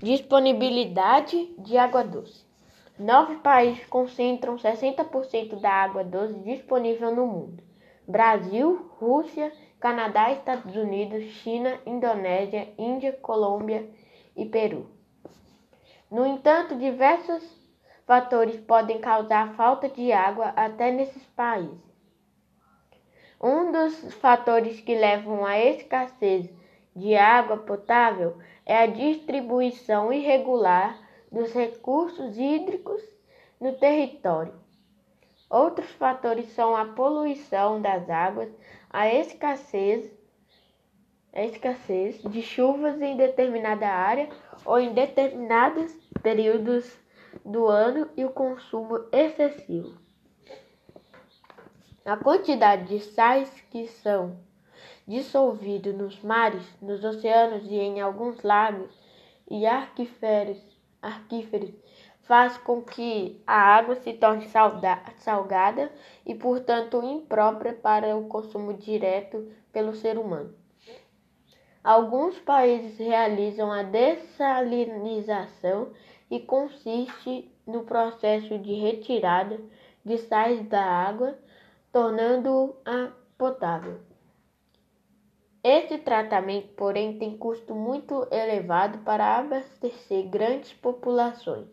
Disponibilidade de água doce. Nove países concentram 60% da água doce disponível no mundo: Brasil, Rússia, Canadá, Estados Unidos, China, Indonésia, Índia, Colômbia e Peru. No entanto, diversos fatores podem causar falta de água até nesses países. Um dos fatores que levam à escassez de água potável é a distribuição irregular dos recursos hídricos no território. Outros fatores são a poluição das águas, a escassez, a escassez de chuvas em determinada área ou em determinados períodos do ano e o consumo excessivo. A quantidade de sais que são dissolvido nos mares, nos oceanos e em alguns lagos e aquíferos faz com que a água se torne salgada e, portanto, imprópria para o consumo direto pelo ser humano. Alguns países realizam a dessalinização e consiste no processo de retirada de sais da água, tornando-a potável. Este tratamento, porém, tem custo muito elevado para abastecer grandes populações.